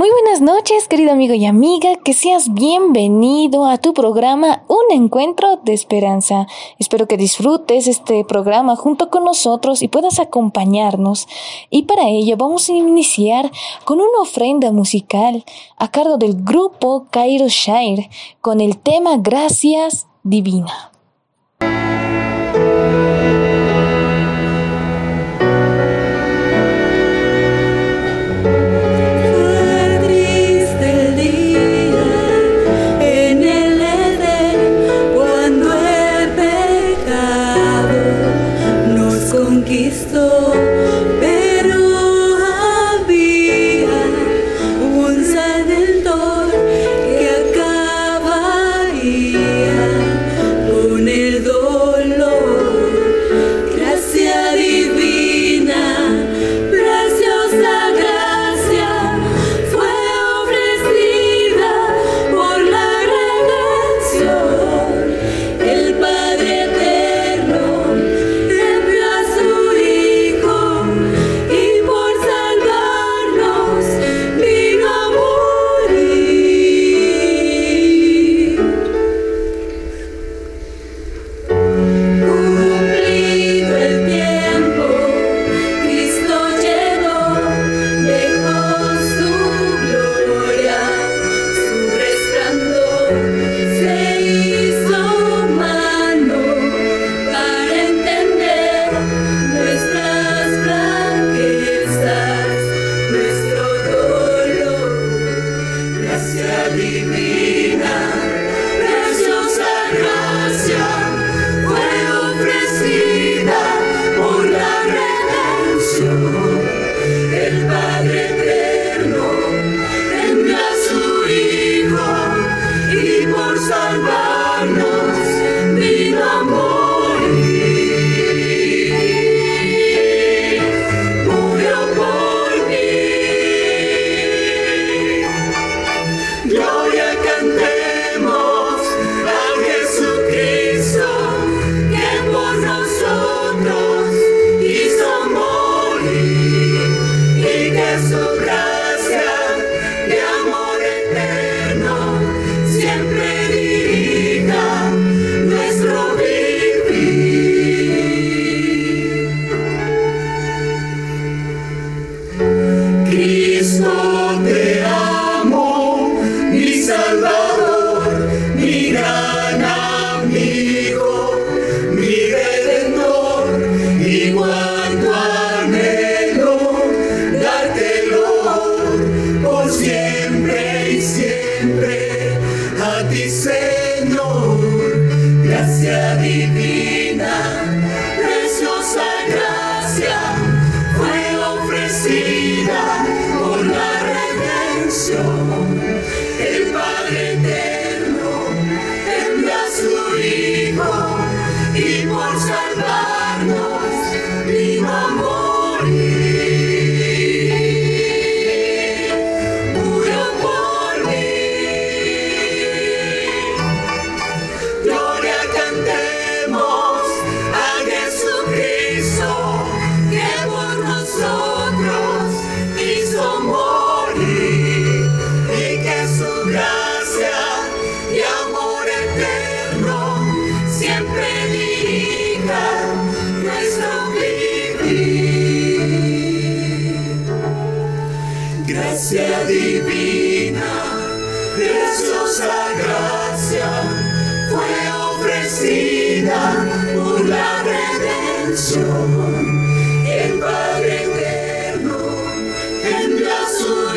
Muy buenas noches, querido amigo y amiga, que seas bienvenido a tu programa Un Encuentro de Esperanza. Espero que disfrutes este programa junto con nosotros y puedas acompañarnos. Y para ello vamos a iniciar con una ofrenda musical a cargo del grupo Cairo Shire con el tema Gracias Divina.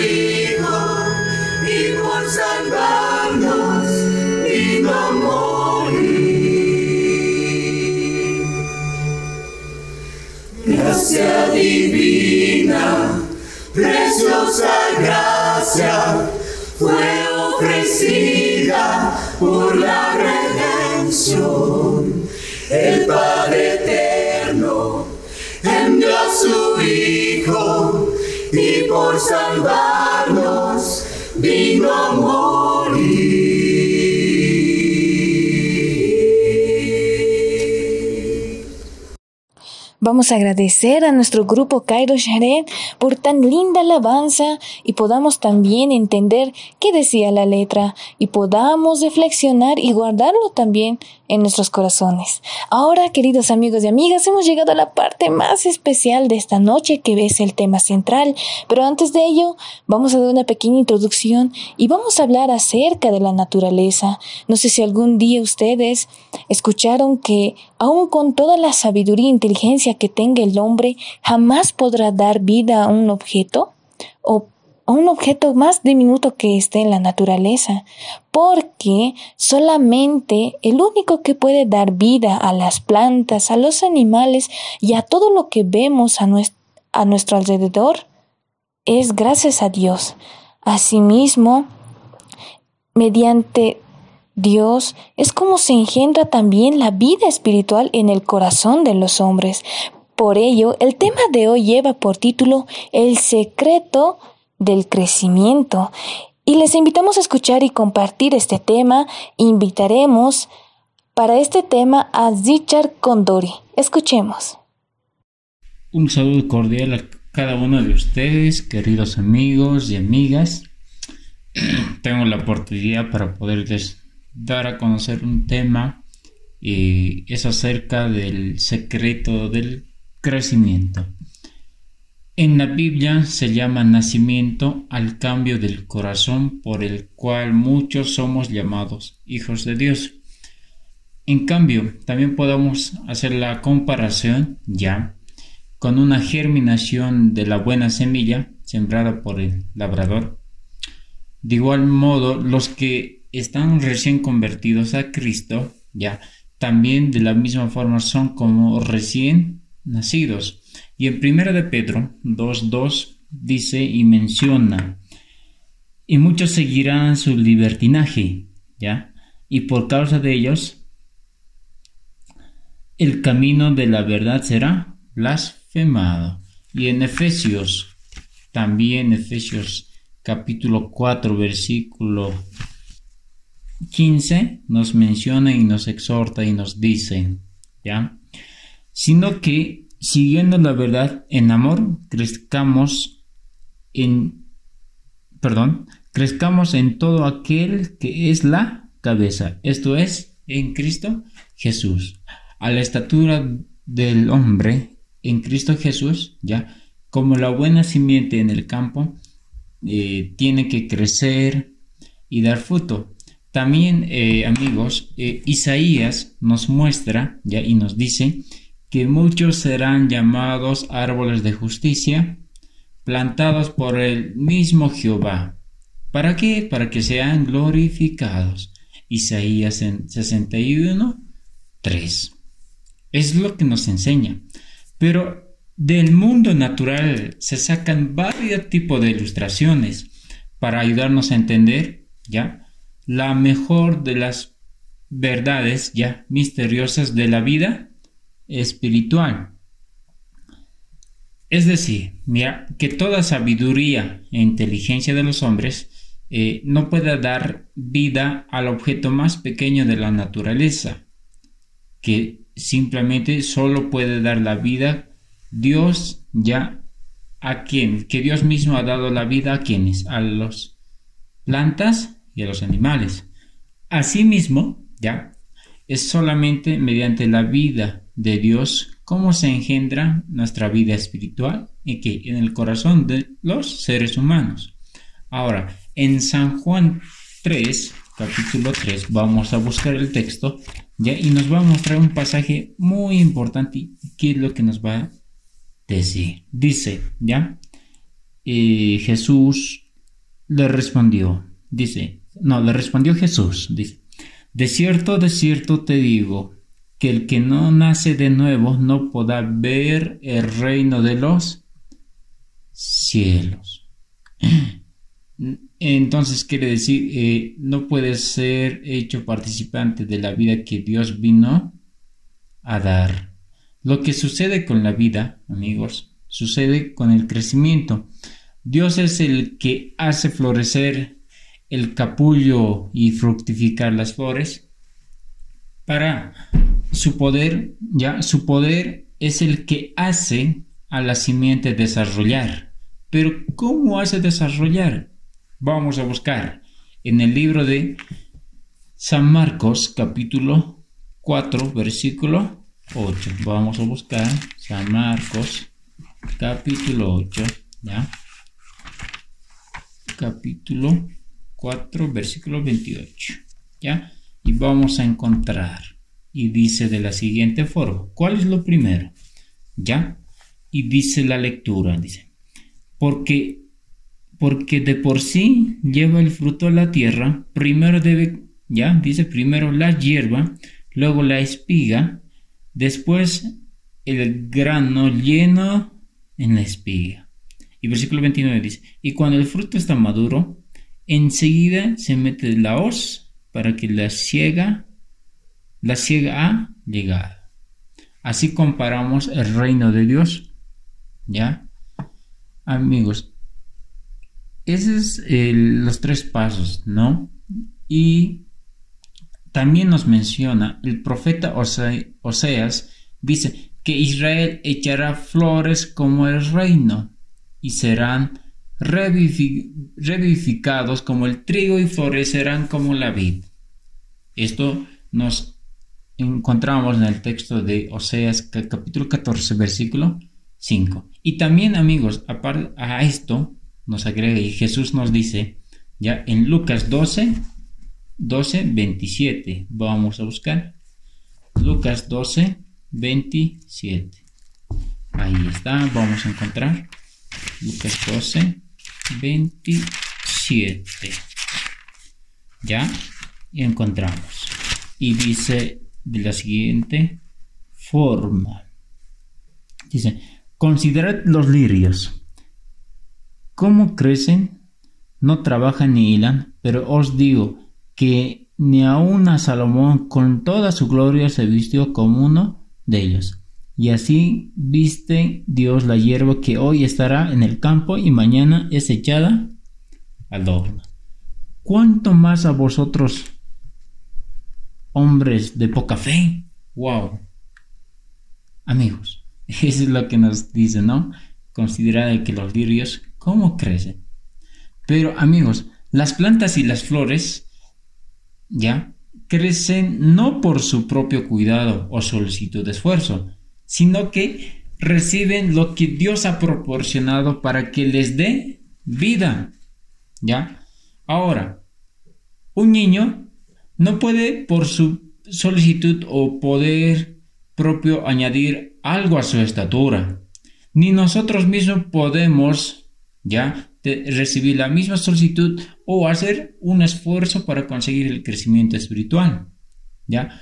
Hijo y por salvarnos vino a morir. Gracia divina, preciosa gracia, fue ofrecida por la redención. El Padre eterno envió a su Hijo y por salvarnos vino a morir. Vamos a agradecer a nuestro grupo Cairo Sharet por tan linda alabanza y podamos también entender qué decía la letra y podamos reflexionar y guardarlo también en nuestros corazones. Ahora, queridos amigos y amigas, hemos llegado a la parte más especial de esta noche que es el tema central, pero antes de ello vamos a dar una pequeña introducción y vamos a hablar acerca de la naturaleza. No sé si algún día ustedes escucharon que aun con toda la sabiduría e inteligencia que tenga el hombre jamás podrá dar vida a un objeto o a un objeto más diminuto que esté en la naturaleza, porque solamente el único que puede dar vida a las plantas, a los animales y a todo lo que vemos a, nuestro, a nuestro alrededor es gracias a Dios. Asimismo, mediante Dios es como se engendra también la vida espiritual en el corazón de los hombres. Por ello, el tema de hoy lleva por título El secreto del crecimiento. Y les invitamos a escuchar y compartir este tema. Invitaremos para este tema a Zichar Condori. Escuchemos. Un saludo cordial a cada uno de ustedes, queridos amigos y amigas. Tengo la oportunidad para poderles dar a conocer un tema y es acerca del secreto del crecimiento. En la Biblia se llama nacimiento al cambio del corazón por el cual muchos somos llamados hijos de Dios. En cambio, también podemos hacer la comparación ya con una germinación de la buena semilla sembrada por el labrador. De igual modo, los que están recién convertidos a Cristo, ya, también de la misma forma son como recién nacidos. Y en primera de Pedro 2.2 dice y menciona, y muchos seguirán su libertinaje, ya, y por causa de ellos, el camino de la verdad será blasfemado. Y en Efesios, también Efesios capítulo 4, versículo 15 nos menciona y nos exhorta y nos dice, ¿ya? Sino que siguiendo la verdad en amor, crezcamos en, perdón, crezcamos en todo aquel que es la cabeza, esto es, en Cristo Jesús, a la estatura del hombre en Cristo Jesús, ya, como la buena simiente en el campo, eh, tiene que crecer y dar fruto, también, eh, amigos, eh, Isaías nos muestra ya, y nos dice que muchos serán llamados árboles de justicia, plantados por el mismo Jehová. ¿Para qué? Para que sean glorificados. Isaías 61, 3. Es lo que nos enseña. Pero del mundo natural se sacan varios tipos de ilustraciones para ayudarnos a entender, ¿ya? la mejor de las verdades ya misteriosas de la vida espiritual. Es decir, mira, que toda sabiduría e inteligencia de los hombres eh, no pueda dar vida al objeto más pequeño de la naturaleza, que simplemente solo puede dar la vida Dios ya a quien, que Dios mismo ha dado la vida a quienes, a los plantas y a los animales. Asimismo, ya, es solamente mediante la vida de Dios cómo se engendra nuestra vida espiritual y que en el corazón de los seres humanos. Ahora, en San Juan 3, capítulo 3, vamos a buscar el texto ya y nos va a mostrar un pasaje muy importante qué es lo que nos va a decir. Dice, ya, eh, Jesús le respondió, dice, no, le respondió Jesús, dice, de cierto, de cierto te digo, que el que no nace de nuevo no podrá ver el reino de los cielos. Entonces quiere decir, eh, no puede ser hecho participante de la vida que Dios vino a dar. Lo que sucede con la vida, amigos, sucede con el crecimiento. Dios es el que hace florecer el capullo y fructificar las flores para su poder, ya su poder es el que hace a la simiente desarrollar. Pero ¿cómo hace desarrollar? Vamos a buscar en el libro de San Marcos capítulo 4 versículo 8. Vamos a buscar San Marcos capítulo 8, ¿ya? Capítulo 4 versículo 28, ¿ya? Y vamos a encontrar y dice de la siguiente forma, ¿cuál es lo primero? ¿Ya? Y dice la lectura, dice, porque porque de por sí lleva el fruto a la tierra, primero debe, ya, dice primero la hierba, luego la espiga, después el grano lleno en la espiga. Y versículo 29 dice, y cuando el fruto está maduro, enseguida se mete la hoz para que la ciega, la ciega ha llegado. Así comparamos el reino de Dios, ¿ya? Amigos, esos son los tres pasos, ¿no? Y también nos menciona el profeta Oseas, dice que Israel echará flores como el reino y serán revivificados como el trigo y florecerán como la vid. Esto nos encontramos en el texto de Oseas capítulo 14 versículo 5. Y también amigos, aparte a esto, nos agrega y Jesús nos dice, ya en Lucas 12, 12, 27, vamos a buscar. Lucas 12, 27. Ahí está, vamos a encontrar. Lucas 12, 27. ¿Ya? Y encontramos. Y dice de la siguiente forma. Dice, considerad los lirios ¿Cómo crecen? No trabajan ni hilan, pero os digo que ni aun a Salomón con toda su gloria se vistió como uno de ellos. Y así viste Dios la hierba que hoy estará en el campo y mañana es echada al horno. ¿Cuánto más a vosotros, hombres de poca fe? ¡Wow! Amigos, eso es lo que nos dice, ¿no? Considerad que los lirios cómo crecen. Pero amigos, las plantas y las flores, ya, crecen no por su propio cuidado o solicitud de esfuerzo, sino que reciben lo que Dios ha proporcionado para que les dé vida. ¿Ya? Ahora, un niño no puede por su solicitud o poder propio añadir algo a su estatura, ni nosotros mismos podemos ya recibir la misma solicitud o hacer un esfuerzo para conseguir el crecimiento espiritual. ¿Ya?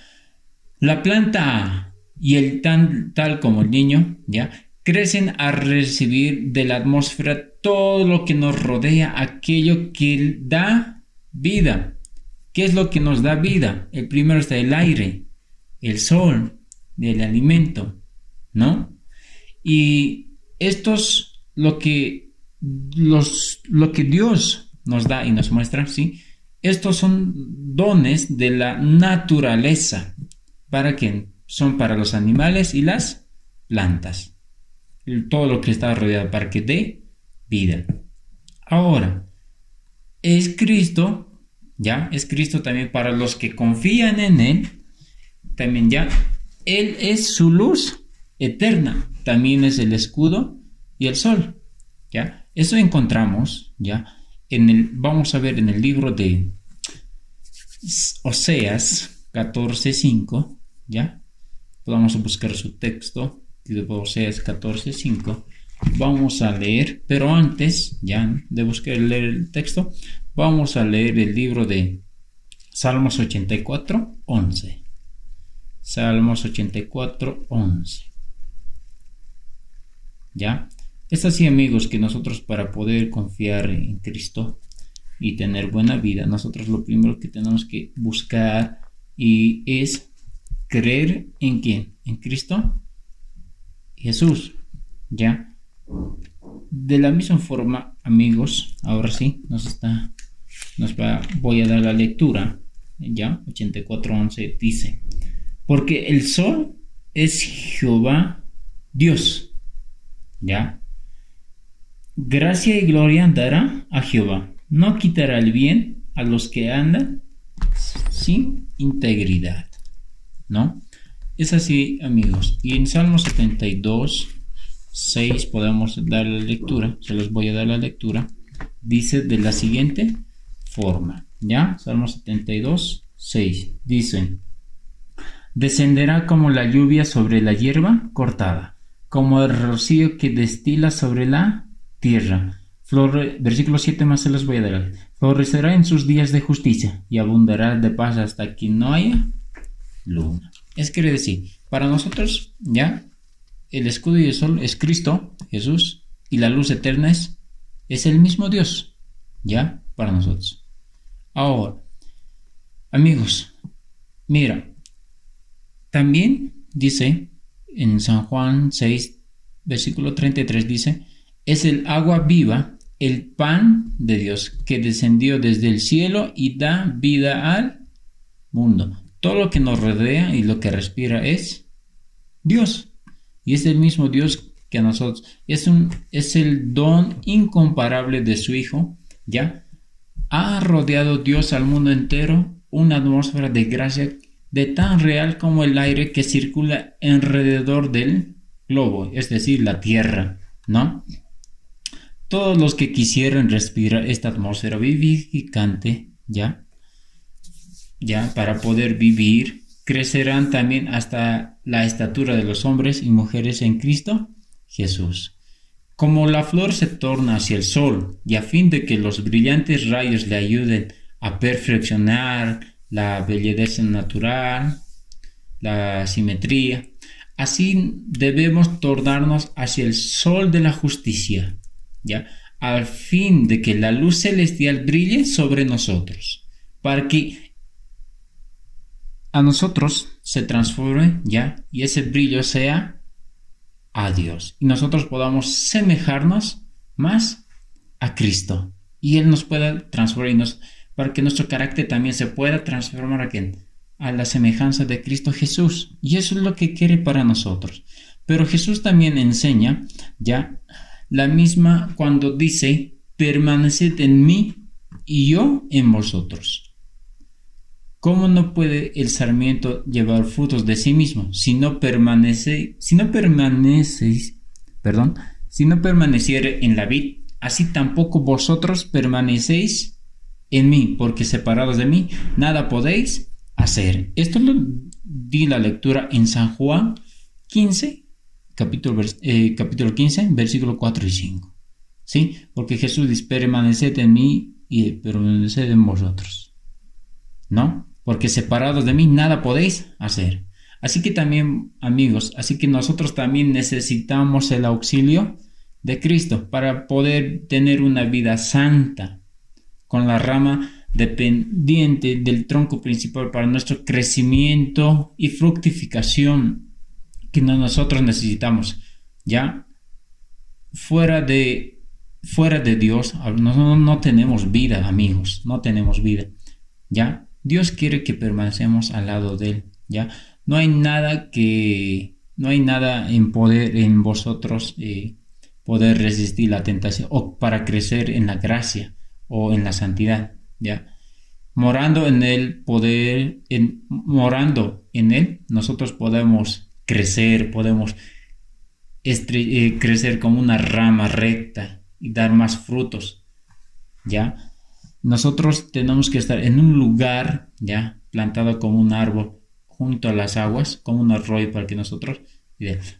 La planta y el tan, tal como el niño, ¿ya? Crecen a recibir de la atmósfera todo lo que nos rodea, aquello que da vida. ¿Qué es lo que nos da vida? El primero está el aire, el sol, el alimento, ¿no? Y estos, lo que los, lo que Dios nos da y nos muestra, ¿sí? Estos son dones de la naturaleza. ¿Para que Son para los animales y las plantas. Todo lo que está rodeado para que dé vida. Ahora, es Cristo, ya, es Cristo también para los que confían en Él, también ya, Él es su luz eterna, también es el escudo y el sol, ya. Eso encontramos, ¿ya? En el, vamos a ver en el libro de Oseas 14.5, ¿ya? Vamos a buscar su texto, Oseas 14.5. Vamos a leer, pero antes, ya, de buscar leer el texto, vamos a leer el libro de Salmos 84, 11. Salmos 84, 11. ¿Ya? Es así amigos que nosotros para poder confiar en Cristo y tener buena vida, nosotros lo primero que tenemos que buscar y es creer en quién, en Cristo Jesús, ¿ya? De la misma forma, amigos, ahora sí, nos está, nos va, voy a dar la lectura, ¿ya? 84.11 dice, porque el sol es Jehová Dios. ¿Ya? Gracia y gloria dará a Jehová. No quitará el bien a los que andan sin integridad. ¿No? Es así, amigos. Y en Salmo 72, 6 podemos dar la lectura. Se los voy a dar la lectura. Dice de la siguiente forma. ¿Ya? Salmo 72, 6. Dice, descenderá como la lluvia sobre la hierba cortada, como el rocío que destila sobre la tierra. versículo 7 más se los voy a dar. Florecerá en sus días de justicia y abundará de paz hasta que no haya luna. Es quiere decir, para nosotros ya el escudo y el sol es Cristo, Jesús, y la luz eterna es, es el mismo Dios, ya, para nosotros. Ahora, amigos, mira, también dice en San Juan 6, versículo 33, dice, es el agua viva, el pan de Dios que descendió desde el cielo y da vida al mundo. Todo lo que nos rodea y lo que respira es Dios. Y es el mismo Dios que a nosotros. Es, un, es el don incomparable de su Hijo. ¿Ya? Ha rodeado Dios al mundo entero una atmósfera de gracia de tan real como el aire que circula alrededor del globo, es decir, la Tierra, ¿no? Todos los que quisieran respirar esta atmósfera vivificante, ¿ya? Ya, para poder vivir, crecerán también hasta la estatura de los hombres y mujeres en Cristo Jesús. Como la flor se torna hacia el sol y a fin de que los brillantes rayos le ayuden a perfeccionar la belleza natural, la simetría, así debemos tornarnos hacia el sol de la justicia ¿ya? Al fin de que la luz celestial brille sobre nosotros, para que a nosotros se transforme, ¿ya? Y ese brillo sea a Dios. Y nosotros podamos semejarnos más a Cristo. Y Él nos pueda transformarnos para que nuestro carácter también se pueda transformar a A la semejanza de Cristo Jesús. Y eso es lo que quiere para nosotros. Pero Jesús también enseña, ya, la misma cuando dice, permaneced en mí y yo en vosotros. ¿Cómo no puede el sarmiento llevar frutos de sí mismo si no permanece, si no perdón, si no permaneciere en la vid, así tampoco vosotros permanecéis en mí, porque separados de mí nada podéis hacer. Esto lo di la lectura en San Juan 15, capítulo, eh, capítulo 15, versículo 4 y 5. ¿Sí? Porque Jesús dice, permaneced en mí y permaneced en vosotros. ¿No? Porque separados de mí nada podéis hacer. Así que también, amigos, así que nosotros también necesitamos el auxilio de Cristo para poder tener una vida santa con la rama dependiente del tronco principal para nuestro crecimiento y fructificación que nosotros necesitamos. ¿Ya? Fuera de, fuera de Dios, no, no, tenemos vida, amigos, no tenemos vida. ¿Ya? Dios quiere que permanecemos al lado de Él. ¿Ya? No hay nada que, no hay nada en poder en vosotros eh, poder resistir la tentación o para crecer en la gracia o en la santidad. ¿Ya? Morando en Él, poder, en, morando en Él, nosotros podemos crecer, podemos eh, crecer como una rama recta y dar más frutos, ¿ya? Nosotros tenemos que estar en un lugar, ¿ya? Plantado como un árbol junto a las aguas, como un arroyo para que nosotros...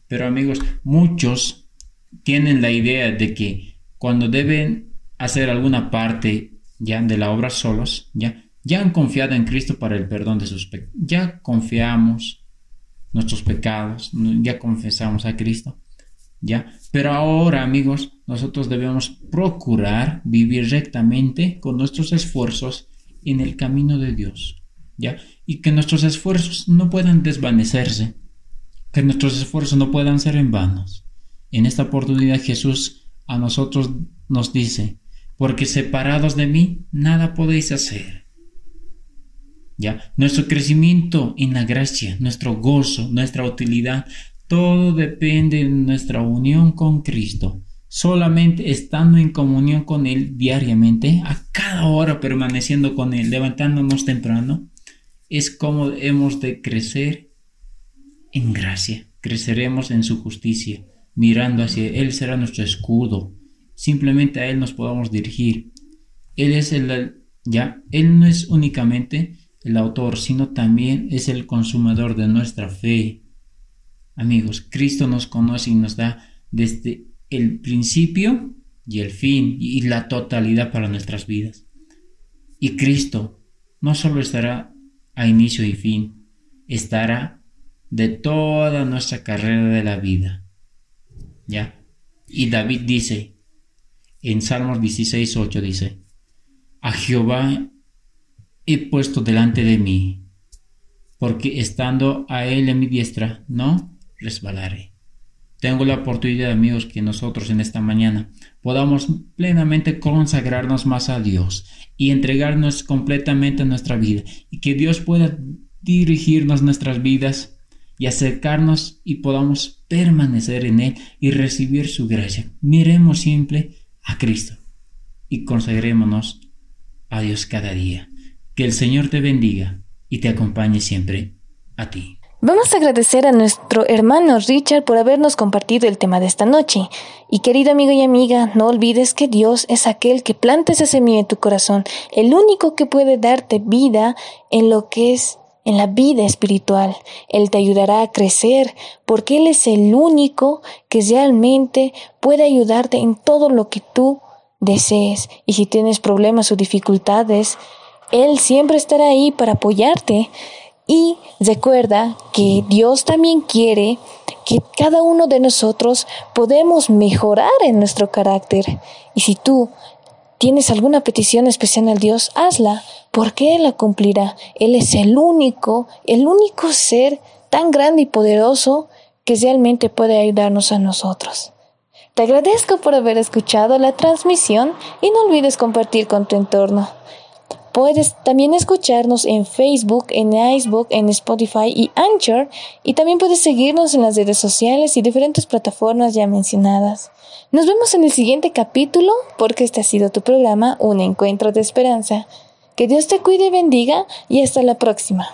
Pero amigos, muchos tienen la idea de que cuando deben hacer alguna parte ya de la obra solos, ya, ya han confiado en Cristo para el perdón de sus pecados. Ya confiamos, nuestros pecados, ya confesamos a Cristo, ¿ya? Pero ahora, amigos, nosotros debemos procurar vivir rectamente con nuestros esfuerzos en el camino de Dios, ¿ya? Y que nuestros esfuerzos no puedan desvanecerse, que nuestros esfuerzos no puedan ser en vanos. En esta oportunidad Jesús a nosotros nos dice, porque separados de mí nada podéis hacer. Nuestro crecimiento en la gracia, nuestro gozo, nuestra utilidad, Todo depende de nuestra unión con Cristo. Solamente estando en comunión con Él diariamente, a cada hora permaneciendo con Él, levantándonos temprano, es como hemos de crecer en gracia. Creceremos en su justicia, mirando hacia Él será nuestro escudo. Simplemente a Él nos podamos dirigir. Él es el, ya, Él no es únicamente el autor, sino también es el consumador de nuestra fe. Amigos, Cristo nos conoce y nos da desde el principio y el fin y la totalidad para nuestras vidas. Y Cristo no solo estará a inicio y fin, estará de toda nuestra carrera de la vida. ¿Ya? Y David dice, en Salmos 16, 8 dice, a Jehová he puesto delante de mí, porque estando a Él en mi diestra, no resbalaré. Tengo la oportunidad, amigos, que nosotros en esta mañana podamos plenamente consagrarnos más a Dios y entregarnos completamente a nuestra vida y que Dios pueda dirigirnos nuestras vidas y acercarnos y podamos permanecer en Él y recibir su gracia. Miremos siempre a Cristo y consagrémonos a Dios cada día. Que el Señor te bendiga y te acompañe siempre a ti. Vamos a agradecer a nuestro hermano Richard por habernos compartido el tema de esta noche. Y querido amigo y amiga, no olvides que Dios es aquel que planta esa semilla en tu corazón, el único que puede darte vida en lo que es en la vida espiritual. Él te ayudará a crecer porque Él es el único que realmente puede ayudarte en todo lo que tú desees. Y si tienes problemas o dificultades, Él siempre estará ahí para apoyarte. Y recuerda que Dios también quiere que cada uno de nosotros podemos mejorar en nuestro carácter. Y si tú tienes alguna petición especial al Dios, hazla, porque Él la cumplirá. Él es el único, el único ser tan grande y poderoso que realmente puede ayudarnos a nosotros. Te agradezco por haber escuchado la transmisión y no olvides compartir con tu entorno. Puedes también escucharnos en Facebook, en Icebook, en Spotify y Anchor. Y también puedes seguirnos en las redes sociales y diferentes plataformas ya mencionadas. Nos vemos en el siguiente capítulo porque este ha sido tu programa Un Encuentro de Esperanza. Que Dios te cuide y bendiga y hasta la próxima.